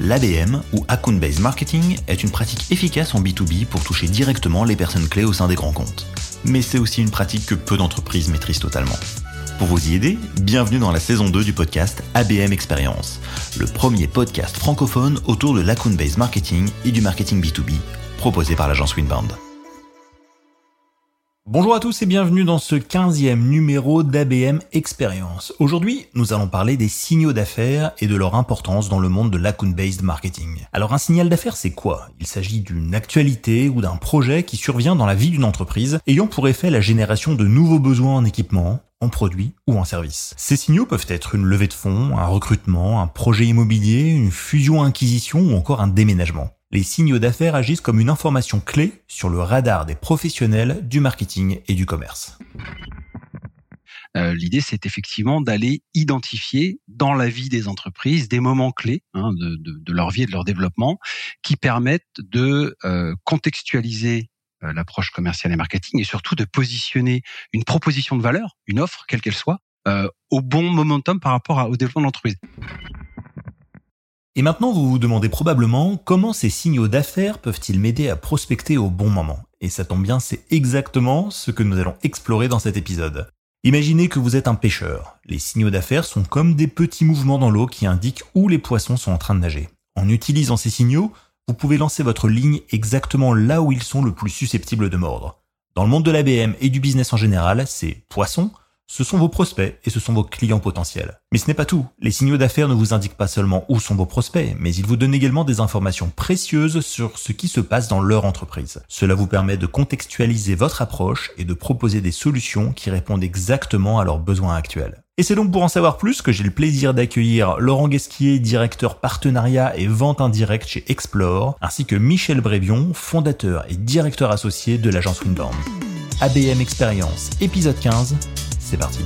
L'ABM ou Account Based Marketing est une pratique efficace en B2B pour toucher directement les personnes clés au sein des grands comptes. Mais c'est aussi une pratique que peu d'entreprises maîtrisent totalement. Pour vous y aider, bienvenue dans la saison 2 du podcast ABM Experience, le premier podcast francophone autour de l'account based marketing et du marketing B2B, proposé par l'agence Winbound. Bonjour à tous et bienvenue dans ce 15e numéro d'ABM Experience. Aujourd'hui, nous allons parler des signaux d'affaires et de leur importance dans le monde de l'account-based marketing. Alors un signal d'affaires, c'est quoi? Il s'agit d'une actualité ou d'un projet qui survient dans la vie d'une entreprise ayant pour effet la génération de nouveaux besoins en équipement, en produits ou en services. Ces signaux peuvent être une levée de fonds, un recrutement, un projet immobilier, une fusion-acquisition ou encore un déménagement les signaux d'affaires agissent comme une information clé sur le radar des professionnels du marketing et du commerce. Euh, l'idée, c'est effectivement d'aller identifier dans la vie des entreprises des moments clés hein, de, leur vie et de leur développement qui permettent de euh, contextualiser euh, l'approche commerciale et marketing et surtout de positionner une proposition de valeur, une offre, quelle qu'elle soit, au bon momentum par rapport au développement de l'entreprise. Et maintenant, vous vous demandez probablement comment ces signaux d'affaires peuvent-ils m'aider à prospecter au bon moment. Et ça tombe bien, c'est exactement ce que nous allons explorer dans cet épisode. Imaginez que vous êtes un pêcheur. Les signaux d'affaires sont comme des petits mouvements dans l'eau qui indiquent où les poissons sont en train de nager. En utilisant ces signaux, vous pouvez lancer votre ligne exactement là où ils sont le plus susceptibles de mordre. Dans le monde de l'ABM et du business en général, c'est poisson, ce sont vos prospects et ce sont vos clients potentiels. Mais ce n'est pas tout. Les signaux d'affaires ne vous indiquent pas seulement où sont vos prospects, mais ils vous donnent également des informations précieuses sur ce qui se passe dans leur entreprise. Cela vous permet de contextualiser votre approche et de proposer des solutions qui répondent exactement à leurs besoins actuels. Et c'est donc pour en savoir plus que j'ai le plaisir d'accueillir Laurent Guesquier, directeur partenariat et vente indirecte chez Explore, ainsi que Michel Brévion, fondateur et directeur associé de l'agence Winbound. ABM Experience, épisode 15, c'est parti.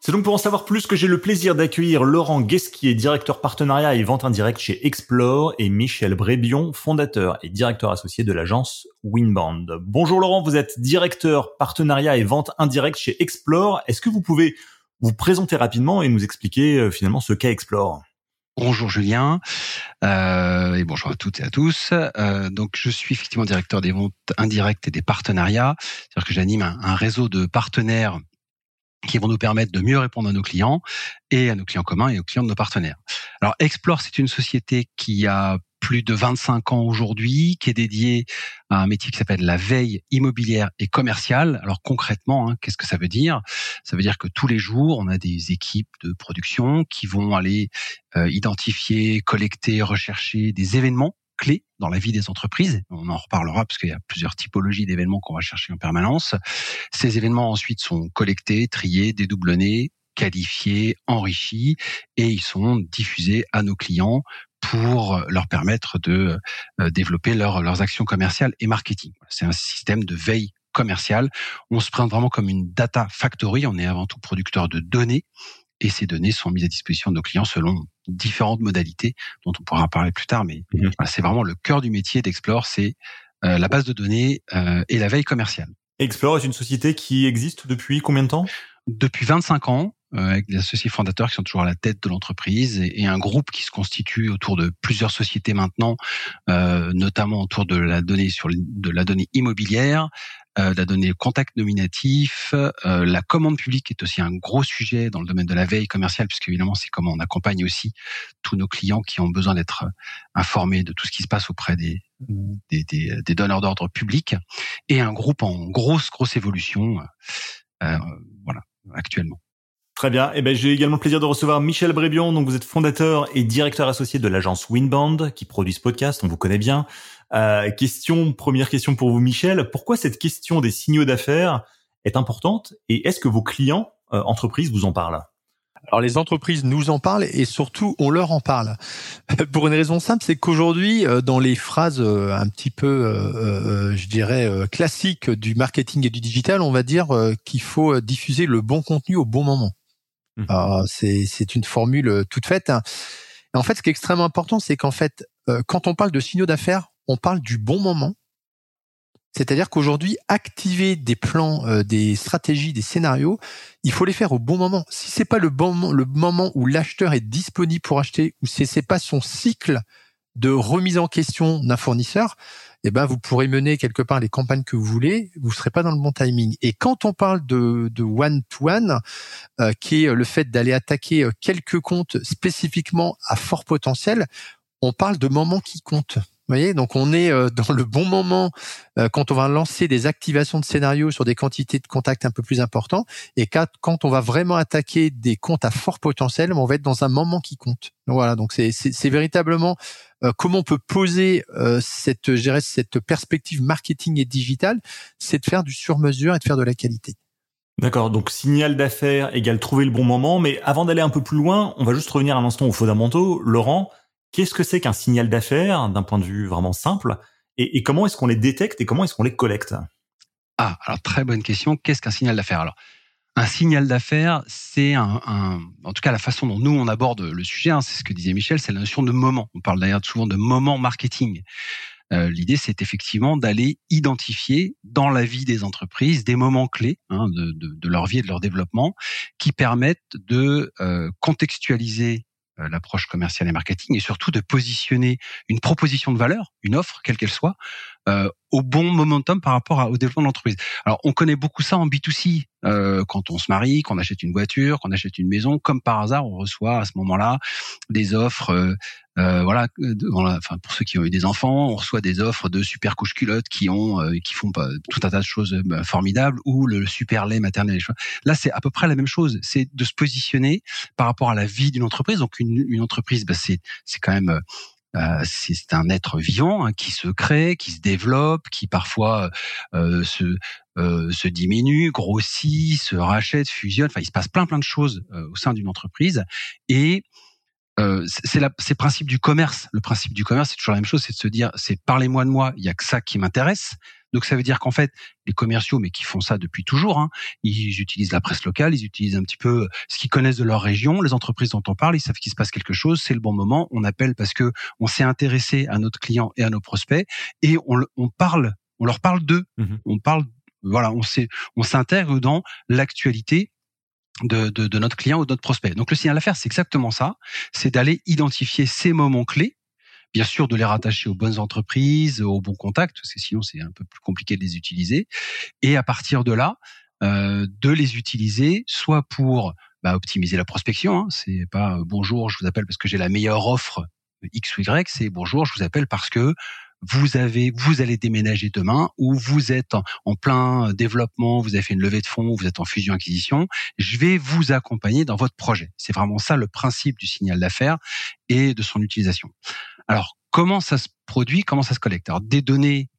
C'est donc pour en savoir plus que j'ai le plaisir d'accueillir Laurent Guesquier, directeur partenariat et vente indirecte chez Explore, et Michel Brébion, fondateur et directeur associé de l'agence Winband. Bonjour Laurent, vous êtes directeur partenariat et vente indirecte chez Explore. Est-ce que vous pouvez vous présenter rapidement et nous expliquer euh, finalement ce qu'est Explore? Bonjour Julien euh, et bonjour à toutes et à tous. Euh, donc je suis effectivement directeur des ventes indirectes et des partenariats, c'est-à-dire que j'anime un, réseau de partenaires qui vont nous permettre de mieux répondre à nos clients et à nos clients communs et aux clients de nos partenaires. Alors Explore, c'est une société qui a plus de 25 ans aujourd'hui, qui est dédié à un métier qui s'appelle la veille immobilière et commerciale. Alors concrètement, hein, qu'est-ce que ça veut dire? Ça veut dire que tous les jours, on a des équipes de production qui vont aller euh, identifier, collecter, rechercher des événements clés dans la vie des entreprises. On en reparlera parce qu'il y a plusieurs typologies d'événements qu'on va chercher en permanence. Ces événements ensuite sont collectés, triés, dédoublonnés, qualifiés, enrichis et ils sont diffusés à nos clients pour leur permettre de euh, développer leurs actions commerciales et marketing. C'est un système de veille commerciale. On se prend vraiment comme une data factory. On est avant tout producteur de données et ces données sont mises à disposition de nos clients selon différentes modalités dont on pourra parler plus tard. Mais mhm. c'est vraiment le cœur du métier d'Explore, c'est euh, la base de données euh, et la veille commerciale. Explore est une société qui existe depuis combien de temps? Depuis 25 ans. Euh, avec des associés fondateurs qui sont toujours à la tête de l'entreprise et, un groupe qui se constitue autour de plusieurs sociétés maintenant, euh, notamment autour de la donnée sur de la donnée immobilière, euh, la donnée contact nominatif, euh, la commande publique est aussi un gros sujet dans le domaine de la veille commerciale, puisque évidemment c'est comment on accompagne aussi tous nos clients qui ont besoin d'être informés de tout ce qui se passe auprès des, des, des, des donneurs d'ordre publics, et un groupe en grosse grosse évolution, euh, voilà actuellement. Très bien. Eh ben, j'ai également le plaisir de recevoir Michel Brébion. Donc, vous êtes fondateur et directeur associé de l'agence Winband, qui produit ce podcast. On vous connaît bien. Euh, question, première question pour vous, Michel. Pourquoi cette question des signaux d'affaires est importante et est-ce que vos clients, euh, entreprises, vous en parlent? Alors les entreprises nous en parlent et surtout on leur en parle. Pour une raison simple, c'est qu'aujourd'hui, euh, dans les phrases euh, un petit peu, je dirais, classiques du marketing et du digital, on va dire qu'il faut diffuser le bon contenu au bon moment. Mmh. Ah, c'est une formule euh, toute faite. en fait, ce qui est extrêmement important, c'est qu'en fait, euh, quand on parle de signaux d'affaires, on parle du bon moment C'est-à-dire qu'aujourd'hui, activer des plans, euh, des stratégies, des scénarios, il faut les faire au bon moment. Si c'est pas le bon le moment où l'acheteur est disponible pour acheter, ou si c'est pas son cycle de remise en question d'un fournisseur, eh ben vous pourrez mener quelque part les campagnes que vous voulez, vous serez pas dans le bon timing. Et quand on parle de, one to one, qui est le fait d'aller attaquer euh, quelques comptes spécifiquement à fort potentiel, on parle de moments qui comptent voyez, donc on est euh, dans le bon moment euh, quand on va lancer des activations de scénarios sur des quantités de contacts un peu plus importants, et quand on va vraiment attaquer des comptes à fort potentiel, on va être dans un moment qui compte. voilà, donc c'est véritablement euh, comment on peut poser cette, gérer cette perspective marketing et digital, c'est de faire du sur-mesure et de faire de la qualité. D'accord, donc signal d'affaires égale trouver le bon moment, mais avant d'aller un peu plus loin, on va juste revenir un instant aux fondamentaux. Laurent, Qu'est-ce que c'est qu'un signal d'affaires d'un point de vue vraiment simple et, comment est-ce qu'on les détecte et comment est-ce qu'on les collecte? Ah, alors très bonne question. Qu'est-ce qu'un signal d'affaires? Alors, un signal d'affaires, c'est un, en tout cas la façon dont nous on aborde le sujet, hein, c'est ce que disait Michel, c'est la notion de moment. On parle d'ailleurs souvent de moment marketing. Euh, l'idée, c'est effectivement d'aller identifier dans la vie des entreprises des moments clés hein, de, leur vie et de leur développement qui permettent de euh, contextualiser l'approche commerciale et marketing et surtout de positionner une proposition de valeur, une offre, quelle qu'elle soit, euh, au bon momentum par rapport au développement de l'entreprise. Alors, on connaît beaucoup ça en B2C. Euh, quand on se marie, qu'on achète une voiture, qu'on achète une maison, comme par hasard, on reçoit à ce moment-là des offres. Euh, euh voilà, enfin pour ceux qui ont eu des enfants, on reçoit des offres de super couches culottes qui ont, euh, qui font tout un tas de choses bah, formidables, ou le super lait maternel. Là, c'est à peu près la même chose. C'est de se positionner par rapport à la vie d'une entreprise. Donc, une, une entreprise, bah, c'est c'est quand même euh, c'est un être vivant hein, qui se crée, qui se développe, qui parfois euh, se, euh, se diminue, grossit, se rachète, fusionne. Enfin, il se passe plein plein de choses au sein d'une entreprise et c'est le principe du commerce. Le principe du commerce, c'est toujours la même chose, c'est de se dire, c'est parlez-moi de moi, il y a que ça qui m'intéresse. Donc ça veut dire qu'en fait, les commerciaux, mais qui font ça depuis toujours, hein, ils utilisent la presse locale, ils utilisent un petit peu euh, ce qu'ils connaissent de leur région, les entreprises dont on parle, ils savent qu'il se passe quelque chose, c'est le bon moment, on appelle parce que on s'est intéressé à notre client et à nos prospects, et on, on parle, on leur parle d'eux, mmh on parle, voilà, on on s'intègre dans l'actualité de, de, de, notre client ou de notre prospect. Donc le signal d'affaires, c'est exactement ça, c'est d'aller identifier ces moments clés bien sûr de les rattacher aux bonnes entreprises, aux bons contacts, parce que sinon c'est un peu plus compliqué de les utiliser. Et à partir de là, euh, de les utiliser soit pour bah, optimiser la prospection. Hein, c'est pas euh, bonjour, je vous appelle parce que j'ai la meilleure offre X ou Y. C'est bonjour, je vous appelle parce que vous avez, vous allez déménager demain ou vous êtes en, plein développement, vous avez fait une levée de fonds, vous êtes en fusion acquisition. Je vais vous accompagner dans votre projet. C'est vraiment ça le principe du signal d'affaires et de son utilisation. Alors, comment ça se produit Comment ça se collecte? Alors, des données,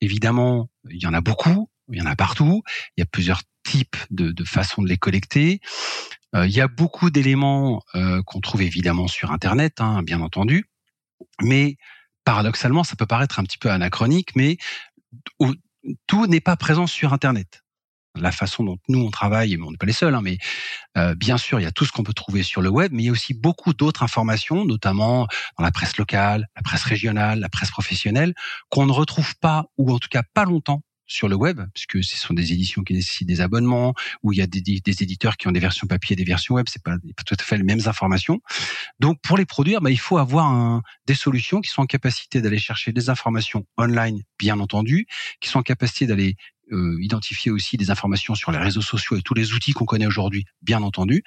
évidemment, il y en a beaucoup, il y en a partout. Il y a plusieurs types de, façons de les collecter. Euh, il y a beaucoup d'éléments euh, qu'on trouve évidemment sur Internet, hein, bien entendu. Mais paradoxalement, ça peut paraître un petit peu anachronique, mais tout n'est pas présent sur Internet la façon dont nous on travaille, on n'est pas les seuls, hein, mais euh, bien sûr, il y a tout ce qu'on peut trouver sur le web, mais il y a aussi beaucoup d'autres informations, notamment dans la presse locale, la presse régionale, la presse professionnelle, qu'on ne retrouve pas, ou en tout cas pas longtemps sur le web, puisque ce sont des éditions qui nécessitent des abonnements, où il y a des, éditeurs qui ont des versions papier et des versions web, c'est pas, pas tout à fait les mêmes informations. Donc pour les produire, bah, il faut avoir des solutions qui sont en capacité d'aller chercher des informations online, bien entendu, qui sont en capacité d'aller euh, identifier aussi des informations sur les réseaux sociaux et tous les outils qu'on connaît aujourd'hui, bien entendu,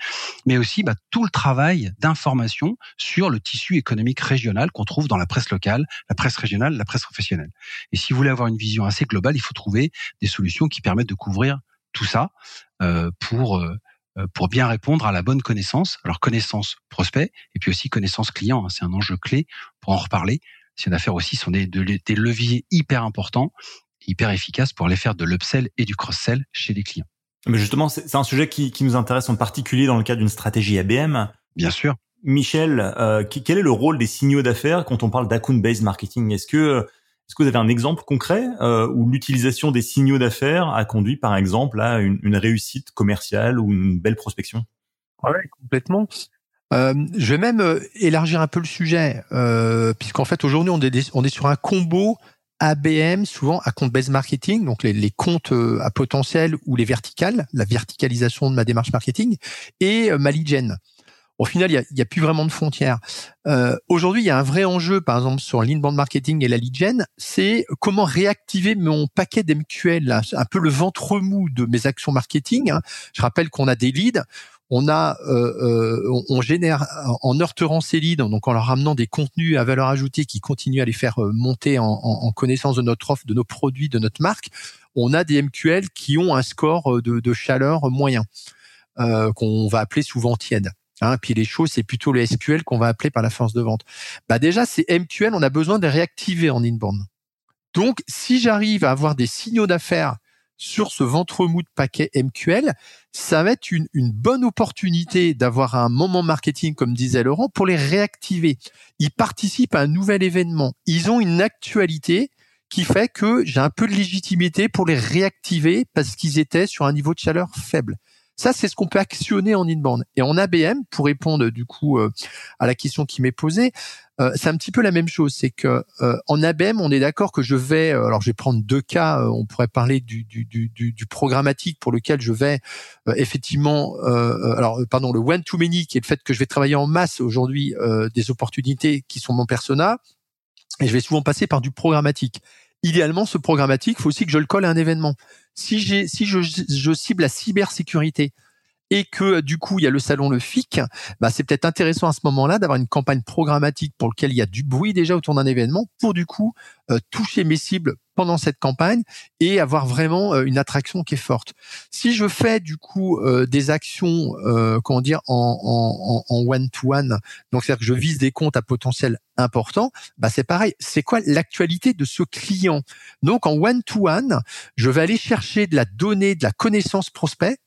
mais aussi bah, tout le travail d'information sur le tissu économique régional qu'on trouve dans la presse locale, la presse régionale, la presse professionnelle. Et si vous voulez avoir une vision assez globale, il faut trouver des solutions qui permettent de couvrir tout ça euh, pour euh, pour bien répondre à la bonne connaissance. Alors connaissance prospect et puis aussi connaissance client, hein, c'est un enjeu clé pour en reparler. Si d'affaires aussi sont des, des leviers hyper importants hyper efficace pour aller faire de l'upsell et du cross-sell chez les clients. Mais justement, c'est un sujet qui, qui, nous intéresse en particulier dans le cadre d'une stratégie ABM. Bien sûr. Michel, euh, quel est le rôle des signaux d'affaires quand on parle d'account-based marketing? Est-ce que, est-ce que vous avez un exemple concret euh, où l'utilisation des signaux d'affaires a conduit, par exemple, à une, une, réussite commerciale ou une belle prospection? Oui, complètement. Euh, je vais même euh, élargir un peu le sujet, euh, puisqu'en fait aujourd'hui on est, on est sur un combo ABM, souvent à compte base marketing, donc les, comptes euh, à potentiel ou les verticales, la verticalisation de ma démarche marketing, et ma lead gen. Au final, il n'y a, plus vraiment de frontières. Euh, Aujourd'hui, il y a un vrai enjeu, par exemple, sur l'inbound marketing et la lead gen, c'est comment réactiver mon paquet d'MQL, un peu le ventre mou de mes actions marketing. Hein. Je rappelle qu'on a des leads on a, euh, euh, on, génère en heurterant ces leads, donc en leur ramenant des contenus à valeur ajoutée qui continuent à les faire euh, monter en, connaissance de notre offre, de nos produits, de notre marque. On a des MQL qui ont un score de, chaleur moyen qu'on va appeler souvent tiède. Hein, puis les choses, c'est plutôt les SQL qu'on va appeler par la force de vente. Bah déjà, ces MQL, on a besoin de les réactiver en inbound. Donc, si j'arrive à avoir des signaux d'affaires sur ce ventre mou de paquet MQL, ça va être une, bonne opportunité d'avoir un moment marketing, comme disait Laurent, pour les réactiver. Ils participent à un nouvel événement. Ils ont une actualité qui fait que j'ai un peu de légitimité pour les réactiver parce qu'ils étaient sur un niveau de chaleur faible. Ça, c'est ce qu'on peut actionner en inbound. Et en ABM, pour répondre du coup euh, à la question qui m'est posée, euh, c'est un petit peu la même chose. C'est que euh, en ABM, on est d'accord que je vais. Euh, alors, je vais prendre deux cas. on pourrait parler du, du, du, du, programmatique pour lequel je vais effectivement. alors, pardon, le one to many, qui est le fait que je vais travailler en masse aujourd'hui des opportunités qui sont mon persona. Et je vais souvent passer par du programmatique. Idéalement, ce programmatique, il faut aussi que je le colle à un événement. Si j'ai, si je, je cible la cybersécurité, et que du coup il y a le salon le FIC, bah, c'est peut-être intéressant à ce moment-là d'avoir une campagne programmatique pour lequel il y a du bruit déjà autour d'un événement pour du coup euh, toucher mes cibles pendant cette campagne et avoir vraiment euh, une attraction qui est forte. Si je fais du coup euh, des actions, comment dire, en, en, en one-to-one, donc c'est-à-dire que je vise des comptes à potentiel important, bah c'est pareil. C'est quoi l'actualité de ce client? Donc en one-to-one, je vais aller chercher de la donnée, de la connaissance prospect euh,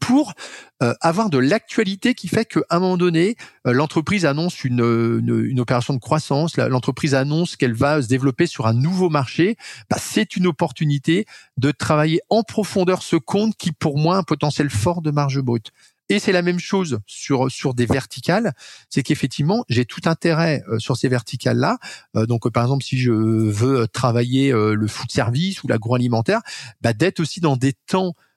pour euh, avoir de l'actualité qui fait qu'à un moment donné, euh, l'entreprise annonce une, une, opération de croissance, l'entreprise annonce qu'elle va se développer sur un nouveau marché, bah, c'est une opportunité de travailler en profondeur ce compte qui, pour moi, a un potentiel fort de marge brute. Et c'est la même chose sur sur des verticales, c'est qu'effectivement j'ai tout intérêt sur ces verticales là. donc par exemple si je veux travailler le food service ou l'agroalimentaire, bah, d'être aussi dans des temps euh, euh,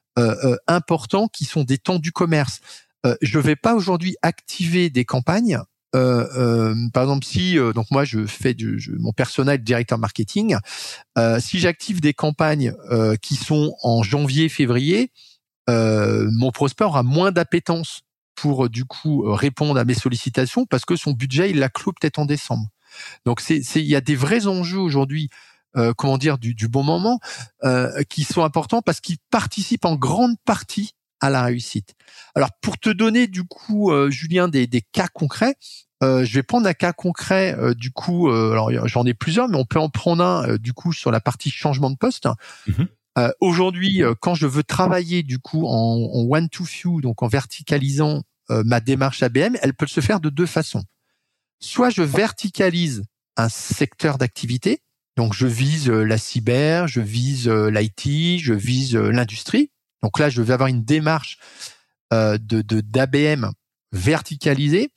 importants qui sont des temps du commerce. Euh, je ne vais pas aujourd'hui activer des campagnes. par exemple, si donc moi je fais du, mon personnel directeur marketing, si j'active des campagnes qui sont en janvier, février, mon prospect aura moins d'appétence pour du coup répondre à mes sollicitations parce que son budget il l'a clos peut-être en décembre. Donc c'est il y a des vrais enjeux aujourd'hui euh, comment dire, du, bon moment, euh, qui sont importants parce qu'ils participent en grande partie à la réussite. Alors pour te donner du coup, euh, Julien, des, cas concrets, je vais prendre un cas concret du coup. alors j'en ai plusieurs, mais on peut en prendre un du coup sur la partie changement de poste. Mhm. Aujourd'hui, quand je veux travailler du coup en, en one to few, donc en verticalisant ma démarche ABM, elle peut se faire de deux façons. Soit je verticalise un secteur d'activité, donc je vise euh, la cyber, je vise euh, l'IT, je vise euh, l'industrie. Donc là, je vais avoir une démarche de d'ABM verticalisée,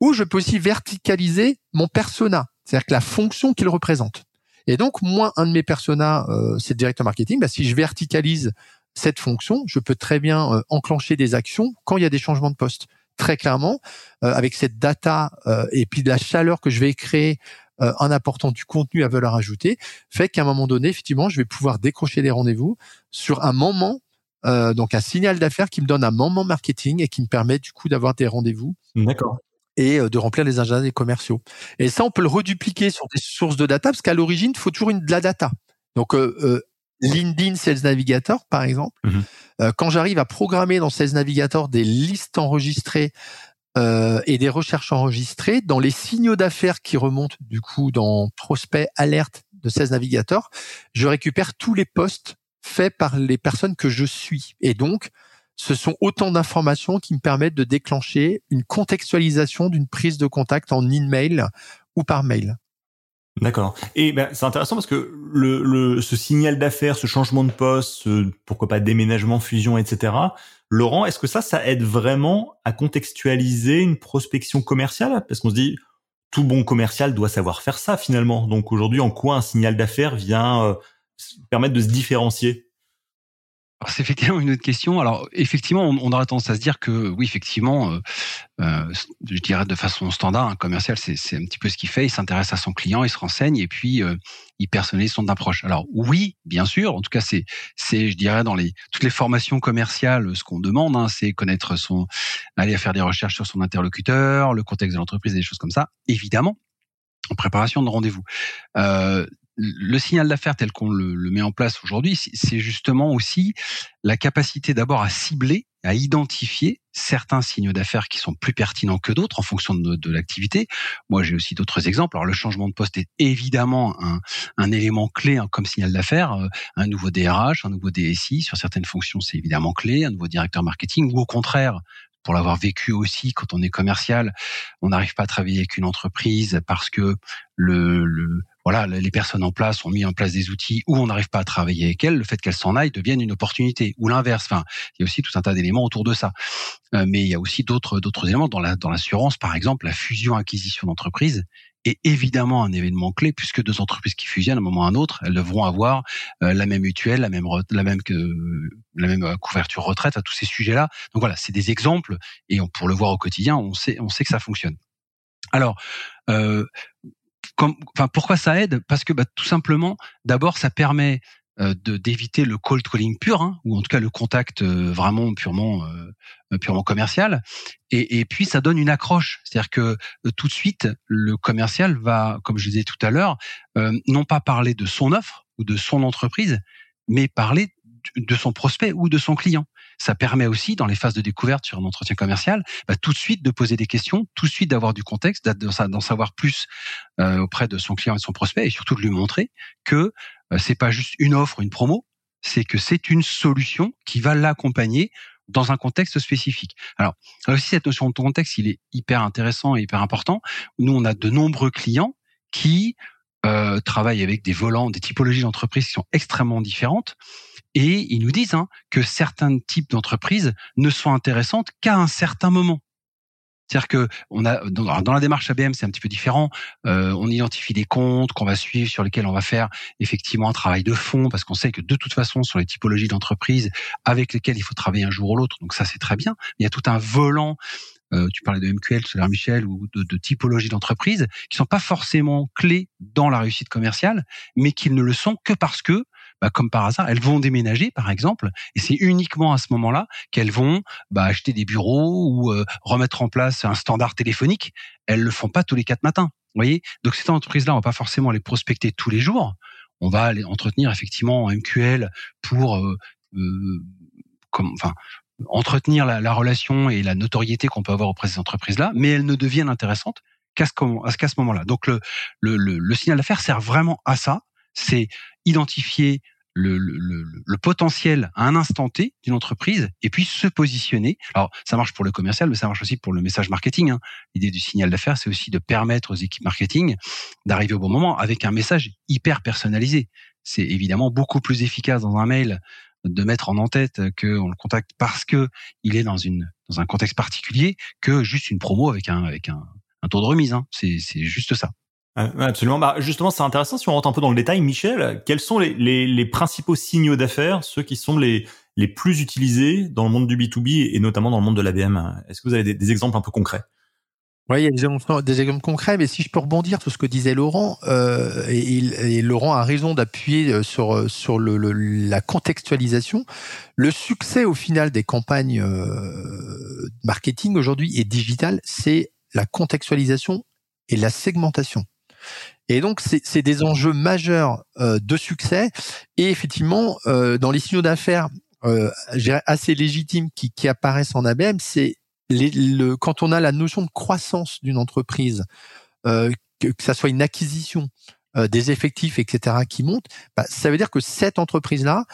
ou je peux aussi verticaliser mon persona, c'est-à-dire que la fonction qu'il représente. Et donc moi, un de mes personas, c'est le directeur marketing. Bah, si je verticalise cette fonction, je peux très bien enclencher des actions quand il y a des changements de poste. Très clairement, avec cette data et puis de la chaleur que je vais créer euh, en apportant du contenu à valeur ajoutée, fait qu'à un moment donné, effectivement, je vais pouvoir décrocher des rendez-vous sur un moment, euh, donc un signal d'affaires qui me donne un moment marketing et qui me permet du coup d'avoir des rendez-vous. D'accord et euh, de remplir les agendas des commerciaux. Et ça, on peut le redupliquer sur des sources de data, parce qu'à l'origine, il faut toujours une, de la data. Donc, euh, LinkedIn Sales Navigator, par exemple, mhm. quand j'arrive à programmer dans Sales Navigator des listes enregistrées euh, et des recherches enregistrées dans les signaux d'affaires qui remontent du coup dans prospect alerte de 16 navigateurs, je récupère tous les posts faits par les personnes que je suis. Et donc, ce sont autant d'informations qui me permettent de déclencher une contextualisation d'une prise de contact en email ou par mail. D'accord. Et ben, c'est intéressant parce que le, le ce signal d'affaires, ce changement de poste, pourquoi pas déménagement, fusion, etc. Laurent, est-ce que ça, ça aide vraiment à contextualiser une prospection commerciale? Parce qu'on se dit, tout bon commercial doit savoir faire ça finalement. Donc aujourd'hui, en quoi un signal d'affaires vient euh, permettre de se différencier? C'est effectivement une autre question. Alors effectivement, on, aurait tendance à se dire que oui, effectivement, euh, euh, je dirais de façon standard, un commercial, c'est un petit peu ce qu'il fait. Il s'intéresse à son client, il se renseigne et puis euh, il personnalise son approche. Alors oui, bien sûr. En tout cas, c'est c'est je dirais dans les toutes les formations commerciales, ce qu'on demande, hein, c'est connaître son, aller faire des recherches sur son interlocuteur, le contexte de l'entreprise, des choses comme ça. Évidemment, en préparation de rendez-vous. Euh, le signal d'affaires tel qu'on le, met en place aujourd'hui, c'est justement aussi la capacité d'abord à cibler, à identifier certains signaux d'affaires qui sont plus pertinents que d'autres en fonction de, l'activité. Moi, j'ai aussi d'autres exemples. Alors, le changement de poste est évidemment un, élément clé hein, comme signal d'affaires. Euh, un nouveau DRH, un nouveau DSI, sur certaines fonctions, c'est évidemment clé. Un nouveau directeur marketing, ou au contraire, pour l'avoir vécu aussi quand on est commercial, on n'arrive pas à travailler avec une entreprise parce que le, le, voilà, les personnes en place ont mis en place des outils où on n'arrive pas à travailler avec elles, le fait qu'elles s'en aillent devienne une opportunité ou l'inverse. Enfin, il y a aussi tout un tas d'éléments autour de ça. Euh, mais il y a aussi d'autres d'autres éléments dans la dans l'assurance, par exemple, la fusion acquisition d'entreprise est évidemment un événement clé puisque deux entreprises qui fusionnent à un moment ou à un autre, elles devront avoir euh, la même mutuelle, la même la même euh, couverture retraite à tous ces sujets-là. Donc voilà, c'est des exemples et pour le voir au quotidien, on sait on sait que ça fonctionne. Alors, euh, enfin, pourquoi ça aide? Parce que bah, tout simplement, d'abord, ça permet euh, d'éviter le cold calling pur, hein, ou en tout cas le contact euh, vraiment purement euh, commercial. Et, et, puis ça donne une accroche, c'est-à-dire que tout de suite le commercial va, comme je disais tout à l'heure, non pas parler de son offre ou de son entreprise, mais parler de son prospect ou de son client. Ça permet aussi, dans les phases de découverte sur un entretien commercial, bah, tout de suite de poser des questions, tout de suite d'avoir du contexte, d'en savoir plus euh, auprès de son client et de son prospect, et surtout de lui montrer que euh, c'est pas juste une offre, une promo, c'est que c'est une solution qui va l'accompagner dans un contexte spécifique. Alors, aussi cette notion de contexte, il est hyper intéressant et hyper important. Nous, on a de nombreux clients qui euh, travaillent avec des volants, des typologies d'entreprises qui sont extrêmement différentes. Et ils nous disent hein, que certains types d'entreprises ne sont intéressantes qu'à un certain moment. C'est-à-dire que on a dans la démarche ABM, c'est un petit peu différent. Euh, on identifie des comptes qu'on va suivre, sur lesquels on va faire effectivement un travail de fond, parce qu'on sait que de toute façon, sur les typologies d'entreprises avec lesquelles il faut travailler un jour ou l'autre, donc ça c'est très bien. Il y a tout un volant. Euh, tu parlais de MQL, Solar Michel ou de, de typologie d'entreprise qui sont pas forcément clés dans la réussite commerciale, mais qui ne le sont que parce que bah, comme par hasard, elles vont déménager, par exemple, et c'est uniquement à ce moment-là qu'elles vont bah, acheter des bureaux ou euh, remettre en place un standard téléphonique. Elles le font pas tous les quatre matins. Vous voyez? Donc cette entreprise-là, on va pas forcément les prospecter tous les jours. On va les entretenir effectivement en MQL pour euh, euh, comme, enfin, entretenir la, la, relation et la notoriété qu'on peut avoir auprès de ces entreprises-là, mais elles ne deviennent intéressantes qu'à ce, moment-là. Donc le, le, le signal d'affaires sert vraiment à ça. C'est identifier le, potentiel à un instant T d'une entreprise et puis se positionner. Alors, ça marche pour le commercial, mais ça marche aussi pour le message marketing. Hein. L'idée du signal d'affaires, c'est aussi de permettre aux équipes marketing d'arriver au bon moment avec un message hyper personnalisé. C'est évidemment beaucoup plus efficace dans un mail de mettre en en-tête qu'on le contacte parce que il est dans une dans un contexte particulier que juste une promo avec un avec un, un taux de remise. Hein. C'est juste ça. Absolument. Bah, justement, c'est intéressant si on rentre un peu dans le détail. Michel, quels sont les, les, les principaux signaux d'affaires, ceux qui sont les, les plus utilisés dans le monde du B2B et notamment dans le monde de l'ABM Est-ce que vous avez des, des, exemples un peu concrets? Oui, il y a des exemples, concrets, mais si je peux rebondir sur ce que disait Laurent, euh, et, et, Laurent a raison d'appuyer euh, sur sur le, le, la contextualisation. Le succès au final des campagnes euh, marketing aujourd'hui et digital, c'est la contextualisation et la segmentation. Et donc, c'est des enjeux majeurs euh, de succès. Et effectivement, euh, dans les signaux d'affaires euh, assez légitimes qui, apparaissent en ABM, c'est le, quand on a la notion de croissance d'une entreprise, que, que ça soit une acquisition, des effectifs, etc., qui montent, bah, ça veut dire que cette entreprise-là,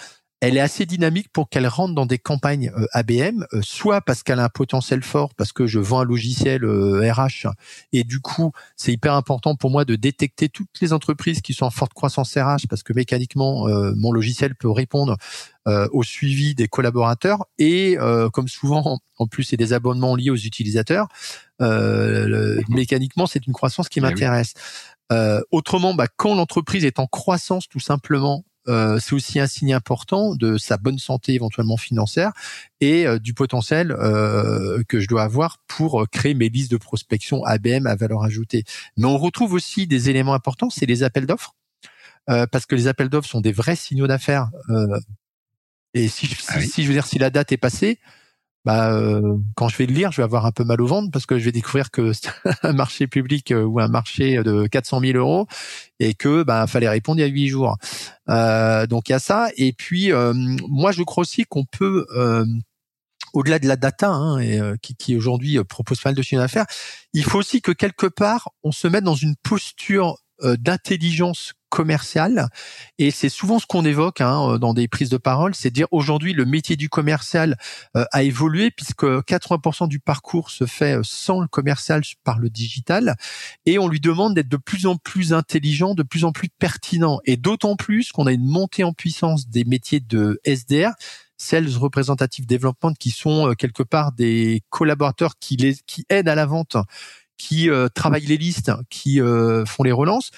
elle est assez dynamique pour qu'elle rentre dans des campagnes ABM, soit parce qu'elle a un potentiel fort, parce que je vends un logiciel RH et du coup c'est hyper important pour moi de détecter toutes les entreprises qui sont en forte croissance RH parce que mécaniquement mon logiciel peut répondre euh, au suivi des collaborateurs et euh, comme souvent en plus c'est des abonnements liés aux utilisateurs euh, mécaniquement c'est une croissance qui eh m'intéresse. Autrement bah, quand l'entreprise est en croissance tout simplement c'est aussi un signe important de sa bonne santé éventuellement financière et du potentiel que je dois avoir pour créer mes listes de prospection ABM à valeur ajoutée. Mais on retrouve aussi des éléments importants, c'est les appels d'offres. parce que les appels d'offres sont des vrais signaux d'affaires et si, ah si, je veux dire, si la date est passée, bah, euh, quand je vais le lire, je vais avoir un peu mal au ventre parce que je vais découvrir que c'est un marché public euh, ou un marché de 400 000 euros et que bah fallait répondre il y a huit jours. Euh, donc il y a ça. Et puis euh, moi, je crois aussi qu'on peut au-delà de la data, hein, qui, qui aujourd'hui propose pas mal de chiffres d'affaires, il faut aussi que quelque part on se mette dans une posture d'intelligence commercial. Et c'est souvent ce qu'on évoque hein, euh, dans des prises de parole, c'est dire aujourd'hui le métier du commercial euh, a évolué puisque 80% du parcours se fait euh, sans le commercial par le digital. Et on lui demande d'être de plus en plus intelligent, de plus en plus pertinent. Et d'autant plus qu'on a une montée en puissance des métiers de SDR, Sales Representative Development, qui sont quelque part des collaborateurs qui, les, qui aident à la vente qui travaillent les listes, qui font les relances.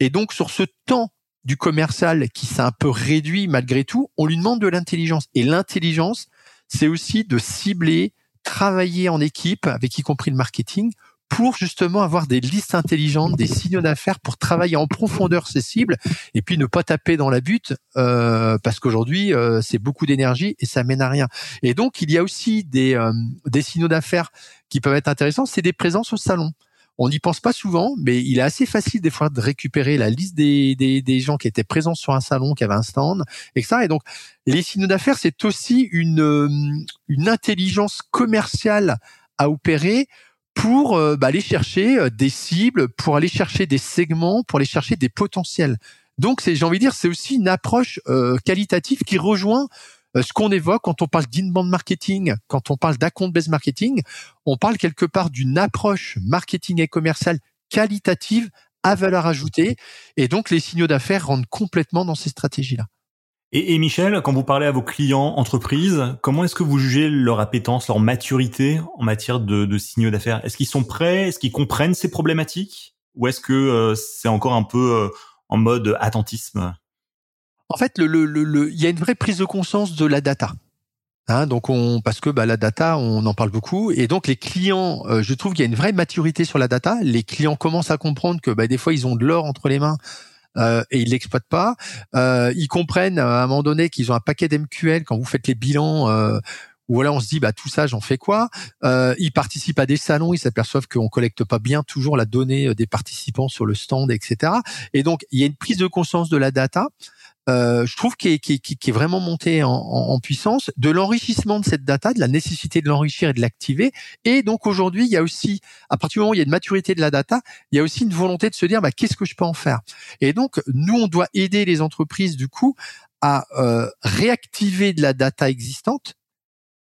Et donc sur ce temps du commercial qui s'est un peu réduit malgré tout, on lui demande de l'intelligence. Et l'intelligence, c'est aussi de cibler, travailler en équipe, avec y compris le marketing, pour justement avoir des listes intelligentes, des signaux d'affaires pour travailler en profondeur ces cibles et puis ne pas taper dans la butte euh, parce qu'aujourd'hui euh, c'est beaucoup d'énergie et ça mène à rien. Et donc il y a aussi des, euh, des signaux d'affaires qui peuvent être intéressants, c'est des présences au salon. On n'y pense pas souvent, mais il est assez facile des fois de récupérer la liste des, des, gens qui étaient présents sur un salon, qui avaient un stand, etc. Et donc, les signaux d'affaires, c'est aussi une, euh, une intelligence commerciale à opérer pour euh, bah, aller chercher euh, des cibles, pour aller chercher des segments, pour aller chercher des potentiels. Donc, c'est, j'ai envie de dire, c'est aussi une approche qualitative qui rejoint euh, ce qu'on évoque quand on parle d'inbound marketing, quand on parle d'account-based marketing, on parle quelque part d'une approche marketing et commerciale qualitative à valeur ajoutée. Et donc, les signaux d'affaires rentrent complètement dans ces stratégies-là. Et, Michel, quand vous parlez à vos clients, entreprises, comment est-ce que vous jugez leur appétence, leur maturité en matière de, signaux d'affaires? Est-ce qu'ils sont prêts? Est-ce qu'ils comprennent ces problématiques? Ou est-ce que euh, c'est encore un peu euh, en mode attentisme? En fait, le, le, le, il y a une vraie prise de conscience de la data. Hein, donc on parce que bah, la data on en parle beaucoup. Et donc les clients euh, je trouve qu'il y a une vraie maturité sur la data. Les clients commencent à comprendre que bah, des fois ils ont de l'or entre les mains euh, et ils l'exploitent pas. Euh, ils comprennent à un moment donné qu'ils ont un paquet d'MQL quand vous faites les bilans euh, voilà on se dit bah tout ça j'en fais quoi? Euh, ils participent à des salons ils s'aperçoivent qu'on collecte pas bien toujours la donnée euh, des participants sur le stand etc et donc il y a une prise de conscience de la data euh, je trouve qui est, vraiment monté en, puissance, de l'enrichissement de cette data, de la nécessité de l'enrichir et de l'activer. Et donc aujourd'hui, il y a aussi, à partir du moment où il y a une maturité de la data, il y a aussi une volonté de se dire, bah, qu'est-ce que je peux en faire? Et donc, nous, on doit aider les entreprises, du coup, à euh, réactiver de la data existante,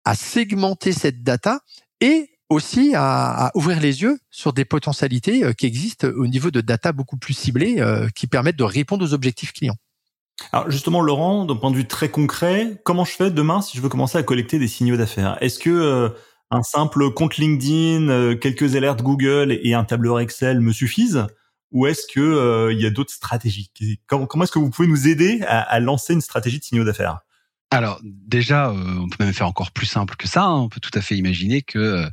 à segmenter cette data et aussi à, ouvrir les yeux sur des potentialités euh, qui existent au niveau de data beaucoup plus ciblées qui permettent de répondre aux objectifs clients. Alors justement, Laurent, d'un point de vue très concret, comment je fais demain si je veux commencer à collecter des signaux d'affaires? Est-ce que euh, un simple compte LinkedIn, euh, quelques alertes Google et un tableur Excel me suffisent? Ou est-ce que euh, il y a d'autres stratégies? Comment, est-ce que vous pouvez nous aider à, à lancer une stratégie de signaux d'affaires? Alors déjà, euh, on peut même faire encore plus simple que ça. Hein. On peut tout à fait imaginer que euh,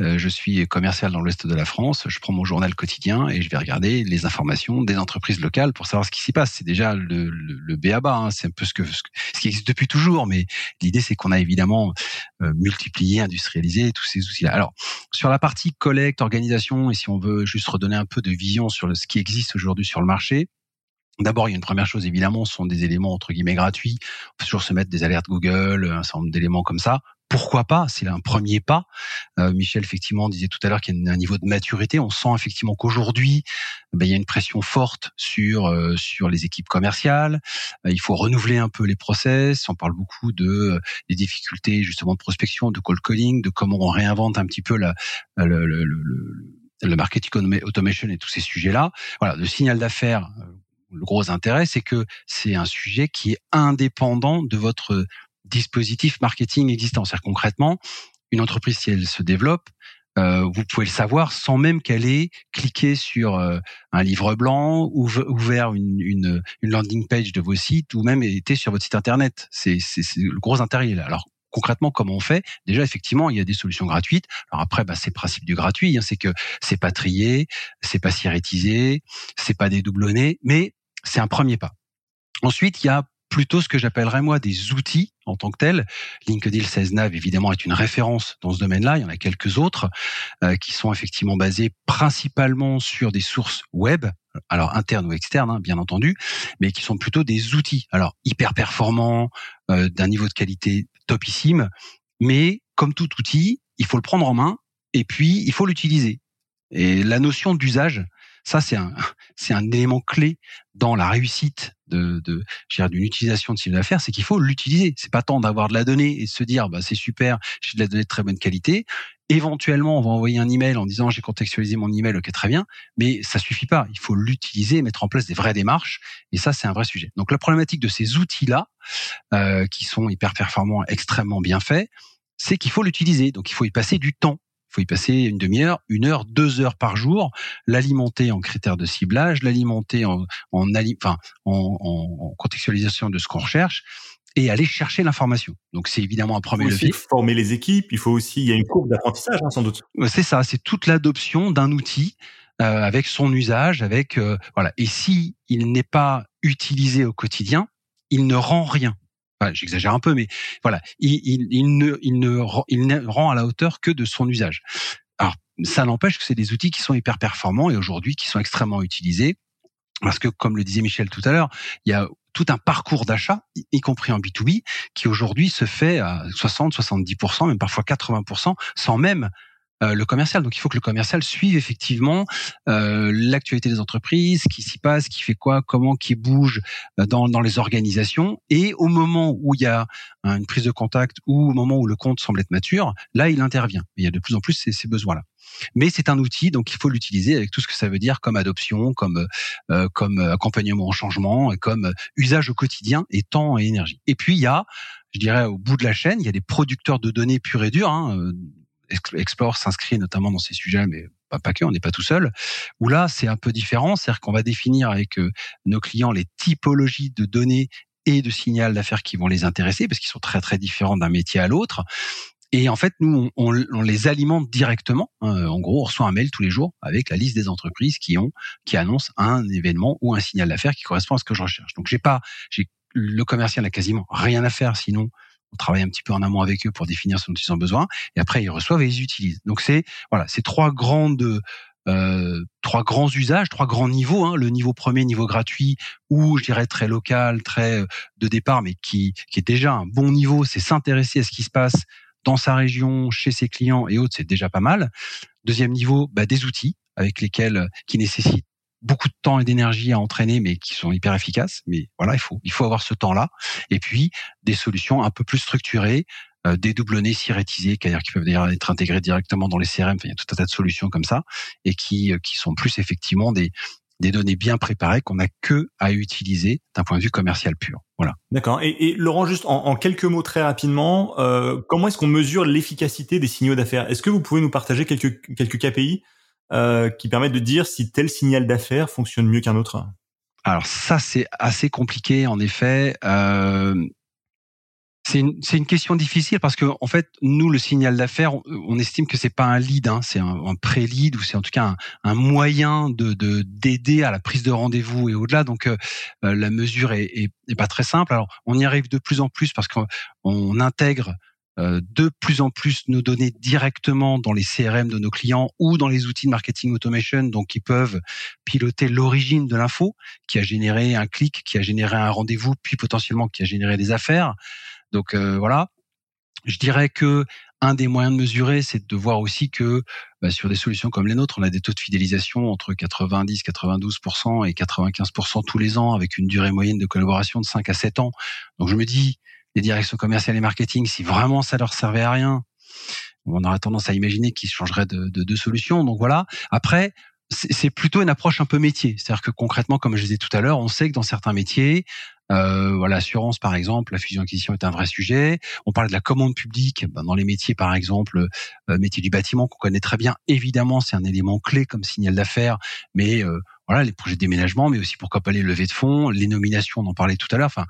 euh, je suis commercial dans l'ouest de la France, je prends mon journal quotidien et je vais regarder les informations des entreprises locales pour savoir ce qui s'y passe. C'est déjà le, le, le hein. c'est un peu ce, que, ce qui existe depuis toujours, mais l'idée c'est qu'on a évidemment multiplié, industrialisé tous ces outils-là. Alors sur la partie collecte, organisation, et si on veut juste redonner un peu de vision sur le, ce qui existe aujourd'hui sur le marché, D'abord, il y a une première chose, évidemment, ce sont des éléments entre guillemets gratuits. On peut toujours se mettre des alertes Google, un certain nombre d'éléments comme ça pourquoi pas C'est un premier pas. Euh, Michel effectivement disait tout à l'heure qu'il y a un niveau de maturité. On sent effectivement qu'aujourd'hui, ben, il y a une pression forte sur euh, sur les équipes commerciales. Euh, il faut renouveler un peu les process. On parle beaucoup de des difficultés justement de prospection, de cold calling, de comment on réinvente un petit peu la, le, le, le, le marketing automation et tous ces sujets-là. Voilà, le signal d'affaires. Le gros intérêt, c'est que c'est un sujet qui est indépendant de votre dispositif marketing existant. C'est-à-dire concrètement, une entreprise, si elle se développe, euh, vous pouvez le savoir sans même qu'elle ait cliqué sur euh, un livre blanc ou ouvert une, une, une, landing page de vos sites ou même été sur votre site internet. C'est le gros intérêt là. Alors concrètement, comment on fait? Déjà, effectivement, il y a des solutions gratuites. Alors après, bah, c'est le principe du gratuit, hein, c'est que c'est pas trié, c'est pas sirétisé, c'est pas dédoublonné, mais c'est un premier pas. Ensuite, il y a plutôt ce que j'appellerais moi des outils en tant que tels. LinkedIn 16 Nav évidemment est une référence dans ce domaine-là. Il y en a quelques autres euh, qui sont effectivement basés principalement sur des sources web, alors internes ou externes hein, bien entendu, mais qui sont plutôt des outils. Alors hyper performants, euh, d'un niveau de qualité topissime, mais comme tout outil, il faut le prendre en main et puis il faut l'utiliser. Et la notion d'usage, ça, c'est un, c'est un élément clé dans la réussite de, de d'une utilisation de cible d'affaires, c'est qu'il faut l'utiliser. C'est pas tant d'avoir de la donnée et de se dire, bah, c'est super, j'ai de la donnée de très bonne qualité. Éventuellement, on va envoyer un email en disant j'ai contextualisé mon email, ok très bien, mais ça suffit pas. Il faut l'utiliser, mettre en place des vraies démarches, et ça c'est un vrai sujet. Donc la problématique de ces outils-là, euh, qui sont hyper performants, extrêmement bien faits, c'est qu'il faut l'utiliser. Donc il faut y passer du temps faut y passer une demi-heure, une heure, deux heures par jour, l'alimenter en critères de ciblage, l'alimenter en, en, enfin, en, en, contextualisation de ce qu'on recherche et aller chercher l'information. Donc c'est évidemment un premier levier. Il faut former les équipes, il faut aussi, il y a une courbe d'apprentissage hein, sans doute. C'est ça, c'est toute l'adoption d'un outil euh, avec son usage, avec euh, voilà. Et si il n'est pas utilisé au quotidien, il ne rend rien j'exagère un peu, mais voilà, il, ne, il, ne, il ne rend à la hauteur que de son usage. Alors, ça n'empêche que c'est des outils qui sont hyper performants et aujourd'hui qui sont extrêmement utilisés. Parce que, comme le disait Michel tout à l'heure, il y a tout un parcours d'achat, y compris en B2B, qui aujourd'hui se fait à 60, 70%, même parfois 80%, sans même le commercial. Donc il faut que le commercial suive effectivement euh, l'actualité des entreprises, ce qui s'y passe, qui fait quoi, comment, qui bouge euh, dans, dans les organisations. Et au moment où il y a une prise de contact ou au moment où le compte semble être mature, là il intervient. Il y a de plus en plus ces, ces besoins-là. Mais c'est un outil, donc il faut l'utiliser avec tout ce que ça veut dire comme adoption, comme euh, comme accompagnement au changement, et comme usage au quotidien et temps et énergie. Et puis il y a, je dirais, au bout de la chaîne, il y a des producteurs de données purs et durs. Hein, Explore s'inscrit notamment dans ces sujets, mais pas, pas que, on n'est pas tout seul. Où là, c'est un peu différent, c'est-à-dire qu'on va définir avec euh, nos clients les typologies de données et de signal d'affaires qui vont les intéresser, parce qu'ils sont très très différents d'un métier à l'autre. Et en fait, nous, on, les alimente directement. Hein. En gros, on reçoit un mail tous les jours avec la liste des entreprises qui ont, qui annoncent un événement ou un signal d'affaires qui correspond à ce que je recherche. Donc, j'ai pas, j'ai le commercial n'a quasiment rien à faire sinon on travaille un petit peu en amont avec eux pour définir ce dont ils ont besoin, et après ils reçoivent et ils utilisent. Donc c'est voilà, c'est trois grandes euh, trois grands usages, trois grands niveaux. Hein. Le niveau premier, niveau gratuit, ou je dirais très local, très euh, de départ, mais qui, qui est déjà un bon niveau, c'est s'intéresser à ce qui se passe dans sa région, chez ses clients et autres, c'est déjà pas mal. Deuxième niveau, bah, des outils avec lesquels qui nécessitent beaucoup de temps et d'énergie à entraîner, mais qui sont hyper efficaces. Mais voilà, il faut, il faut avoir ce temps-là. Et puis, des solutions un peu plus structurées, euh, dédoublonnées, sirétisées, c'est-à-dire qui peuvent d'ailleurs être intégrées directement dans les CRM. il y a tout un tas de solutions comme ça, et qui, euh, qui sont plus effectivement des, des données bien préparées qu'on n'a que à utiliser d'un point de vue commercial pur. Voilà. D'accord. Et, et, Laurent, juste en, en, quelques mots très rapidement, euh, comment est-ce qu'on mesure l'efficacité des signaux d'affaires? Est-ce que vous pouvez nous partager quelques quelques KPI euh, qui permettent de dire si tel signal d'affaires fonctionne mieux qu'un autre Alors ça, c'est assez compliqué, en effet. Euh, c'est une, une, question difficile parce que en fait, nous, le signal d'affaires, on, estime que c'est pas un lead, hein, c'est un, pré-lead ou c'est en tout cas un, moyen de d'aider à la prise de rendez-vous et au-delà. Donc, euh, la mesure est, est, pas très simple. Alors, on y arrive de plus en plus parce qu'on intègre de plus en plus nos données directement dans les CRM de nos clients ou dans les outils de marketing automation, donc ils peuvent piloter l'origine de l'info qui a généré un clic, qui a généré un rendez-vous, puis potentiellement qui a généré des affaires. Donc euh, voilà. je dirais que un des moyens de mesurer, c'est de voir aussi que bah, sur des solutions comme les nôtres, on a des taux de fidélisation entre 90, 92% et 95% tous les ans, avec une durée moyenne de collaboration de 5 à 7 ans. Donc je me dis, les directions commerciales et marketing, si vraiment ça leur servait à rien, on aurait tendance à imaginer qu'ils changeraient de, de, de solution. Donc voilà. Après, c'est plutôt une approche un peu métier. C'est-à-dire que concrètement, comme je disais tout à l'heure, on sait que dans certains métiers, euh, voilà, l'assurance par exemple, la fusion-acquisition est un vrai sujet. On parle de la commande publique ben, dans les métiers par exemple, euh, métier du bâtiment qu'on connaît très bien. Évidemment, c'est un élément clé comme signal d'affaires, mais euh, voilà, les projets de déménagement, mais aussi pourquoi pas les levées de fonds, les nominations, on en parlait tout à l'heure. Enfin,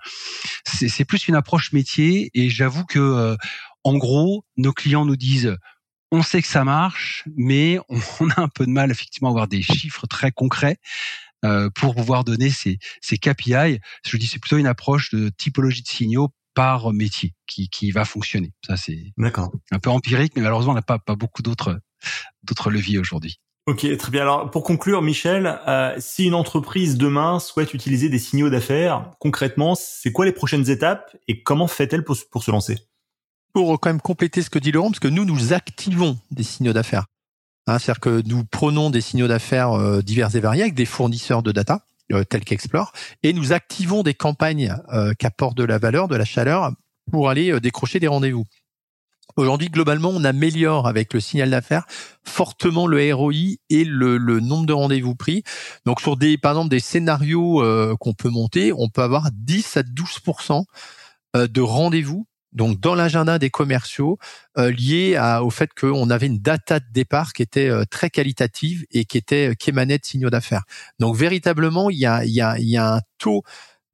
c'est plus une approche métier. Et j'avoue que, euh, en gros, nos clients nous disent on sait que ça marche, mais on a un peu de mal effectivement à avoir des chiffres très concrets. Euh, pour pouvoir donner ces, ces KPI. Je dis c'est plutôt une approche de typologie de signaux par métier qui, qui va fonctionner. Ça c'est un peu empirique, mais malheureusement on n'a pas, pas beaucoup d'autres d'autres leviers aujourd'hui. Ok, très bien. Alors pour conclure, Michel, euh, si une entreprise demain souhaite utiliser des signaux d'affaires, concrètement, c'est quoi les prochaines étapes et comment fait-elle pour, se lancer? Pour quand même compléter ce que dit Laurent, parce que nous, nous activons des signaux d'affaires. Hein, C'est-à-dire que nous prenons des signaux d'affaires euh, divers et variés avec des fournisseurs de data euh, tels qu'Explore et nous activons des campagnes euh, qui apportent de la valeur, de la chaleur pour aller décrocher des rendez-vous. Aujourd'hui, globalement, on améliore avec le signal d'affaires fortement le ROI et le, le nombre de rendez-vous pris. Donc, sur des, par exemple, des scénarios qu'on peut monter, on peut avoir 10 à 12% de rendez-vous donc dans l'agenda des commerciaux euh, lié au fait qu'on avait une data de départ qui était euh, très qualitative et qui était euh, qui émanait de signaux d'affaires. Donc véritablement, il y a, un taux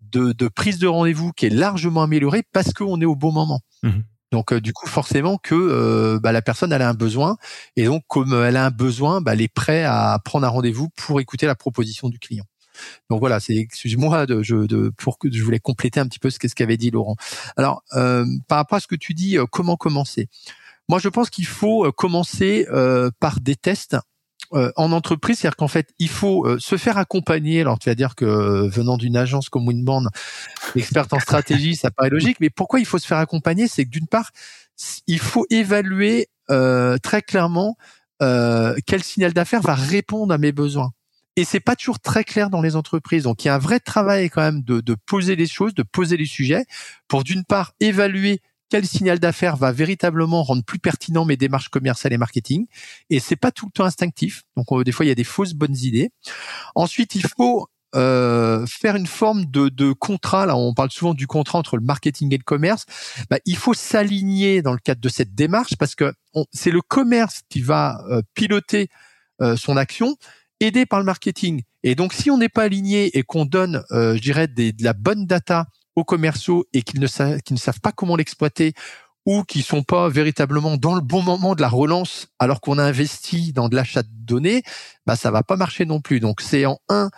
de, de prise de rendez-vous qui est largement amélioré parce qu'on est au bon moment. Mmh. Donc du coup forcément que bah, la personne elle a un besoin et donc comme elle a un besoin, bah, elle est prête à prendre un rendez-vous pour écouter la proposition du client. Donc voilà, c'est excuse-moi de, je, de, pour voulais compléter un petit peu ce qu'avait dit Laurent. Alors euh, par rapport à ce que tu dis, euh, comment commencer? Moi, je pense qu'il faut euh, commencer par des tests en entreprise, c'est-à-dire qu'en fait, il faut se faire accompagner. Alors, tu vas dire que venant d'une agence comme Winband, experte en stratégie, ça paraît logique, mais pourquoi il faut se faire accompagner? C'est que d'une part, il faut évaluer très clairement quel signal d'affaires va répondre à mes besoins et c'est pas toujours très clair dans les entreprises. Donc il y a un vrai travail quand même de, de poser les choses, de poser les sujets pour d'une part évaluer quel signal d'affaires va véritablement rendre plus pertinent mes démarches commerciales et marketing. Et c'est pas tout le temps instinctif. Donc euh, des fois il y a des fausses bonnes idées. Ensuite il faut euh, faire une forme de, de, contrat. Là, on parle souvent du contrat entre le marketing et le commerce. Bah, il faut s'aligner dans le cadre de cette démarche parce que c'est le commerce qui va euh, piloter euh, son action, aidé par le marketing. Et donc, si on n'est pas aligné et qu'on donne, euh, je dirais, des, de la bonne data aux commerciaux et qu'ils ne, savent, ne savent pas comment l'exploiter ou qui sont pas véritablement dans le bon moment de la relance alors qu'on a investi dans de l'achat de données, bah ça va pas marcher non plus. Donc c'est en un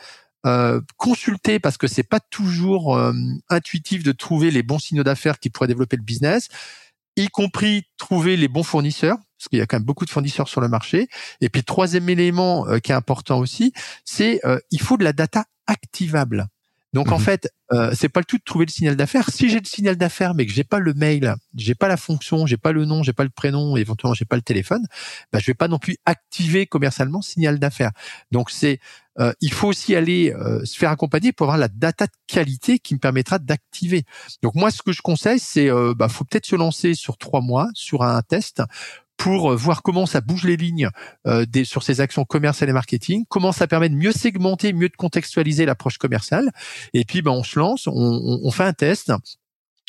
euh, consulter parce que c'est pas toujours euh, intuitif de trouver les bons signaux d'affaires qui pourraient développer le business, y compris trouver les bons fournisseurs parce qu'il y a quand même beaucoup de fournisseurs sur le marché. Et puis troisième élément euh, qui est important aussi, c'est euh, il faut de la data activable. Donc en mhm. fait, euh, c'est pas le tout de trouver le signal d'affaires. Si j'ai le signal d'affaires mais que j'ai pas le mail, j'ai pas la fonction, j'ai pas le nom, j'ai pas le prénom, éventuellement j'ai pas le téléphone, bah, je vais pas non plus activer commercialement signal d'affaires. Donc c'est euh, il faut aussi aller se faire accompagner pour avoir la data de qualité qui me permettra d'activer. Donc moi, ce que je conseille, c'est bah faut peut-être se lancer sur trois mois sur un test pour euh, voir comment ça bouge les lignes euh, des, sur ces actions commerciales et marketing, comment ça permet de mieux segmenter, mieux de contextualiser l'approche commerciale. Et puis, ben, on se lance, on, on, fait un test.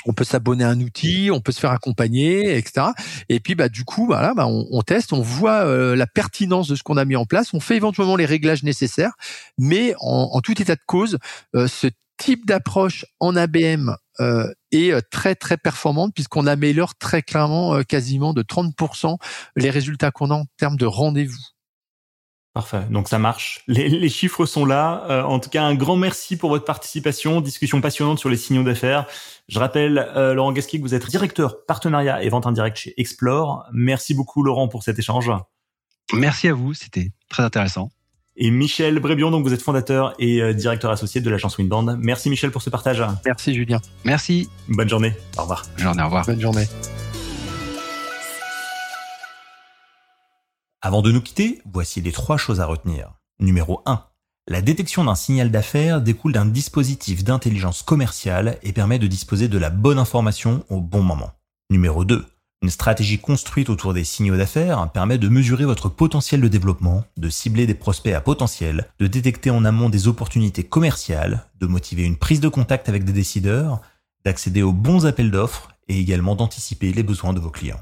On peut s'abonner à un outil, on peut se faire accompagner, etc. Et puis, bah, du coup, voilà, bah, on, on, teste, on voit euh, la pertinence de ce qu'on a mis en place, on fait éventuellement les réglages nécessaires, mais en, en tout état de cause, ce type d'approche en ABM euh, est euh, très très performante puisqu'on améliore très clairement euh, quasiment de 30% les résultats qu'on a en termes de rendez-vous. Parfait, donc ça marche. Les, chiffres sont là. en tout cas, un grand merci pour votre participation. Discussion passionnante sur les signaux d'affaires. Je rappelle, Laurent Gasquier, que vous êtes directeur partenariat et vente indirecte chez Explore. Merci beaucoup, Laurent, pour cet échange. Merci à vous, c'était très intéressant et Michel Brébion. Donc, vous êtes fondateur et euh, directeur associé de l'agence Windband. Merci Michel pour ce partage. Merci Julien. Merci. Bonne journée. Au revoir. Bonne journée. Au revoir. Bonne journée. Avant de nous quitter, voici les trois choses à retenir. Numéro 1. La détection d'un signal d'affaires découle d'un dispositif d'intelligence commerciale et permet de disposer de la bonne information au bon moment. Numéro 2. Une stratégie construite autour des signaux d'affaires permet de mesurer votre potentiel de développement, de cibler des prospects à potentiel, de détecter en amont des opportunités commerciales, de motiver une prise de contact avec des décideurs, d'accéder aux bons appels d'offres et également d'anticiper les besoins de vos clients.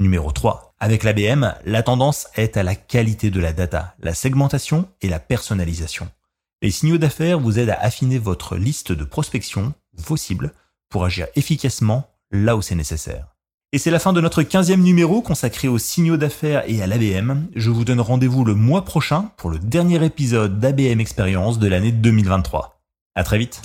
Numéro 3. Avec l'ABM, la tendance est à la qualité de la data, la segmentation et la personnalisation. Les signaux d'affaires vous aident à affiner votre liste de prospection, vos cibles, pour agir efficacement là où c'est nécessaire. Et c'est la fin de notre 15e numéro consacré aux signaux d'affaires et à l'ABM. Je vous donne rendez-vous le mois prochain pour le dernier épisode d'ABM Experience de l'année 2023. À très vite.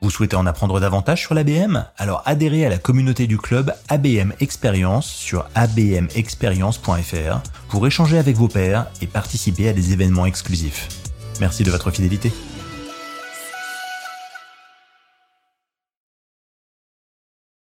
Vous souhaitez en apprendre davantage sur l'ABM Alors adhérez à la communauté du club ABM Experience sur abmexperience.fr pour échanger avec vos pairs et participer à des événements exclusifs. Merci de votre fidélité.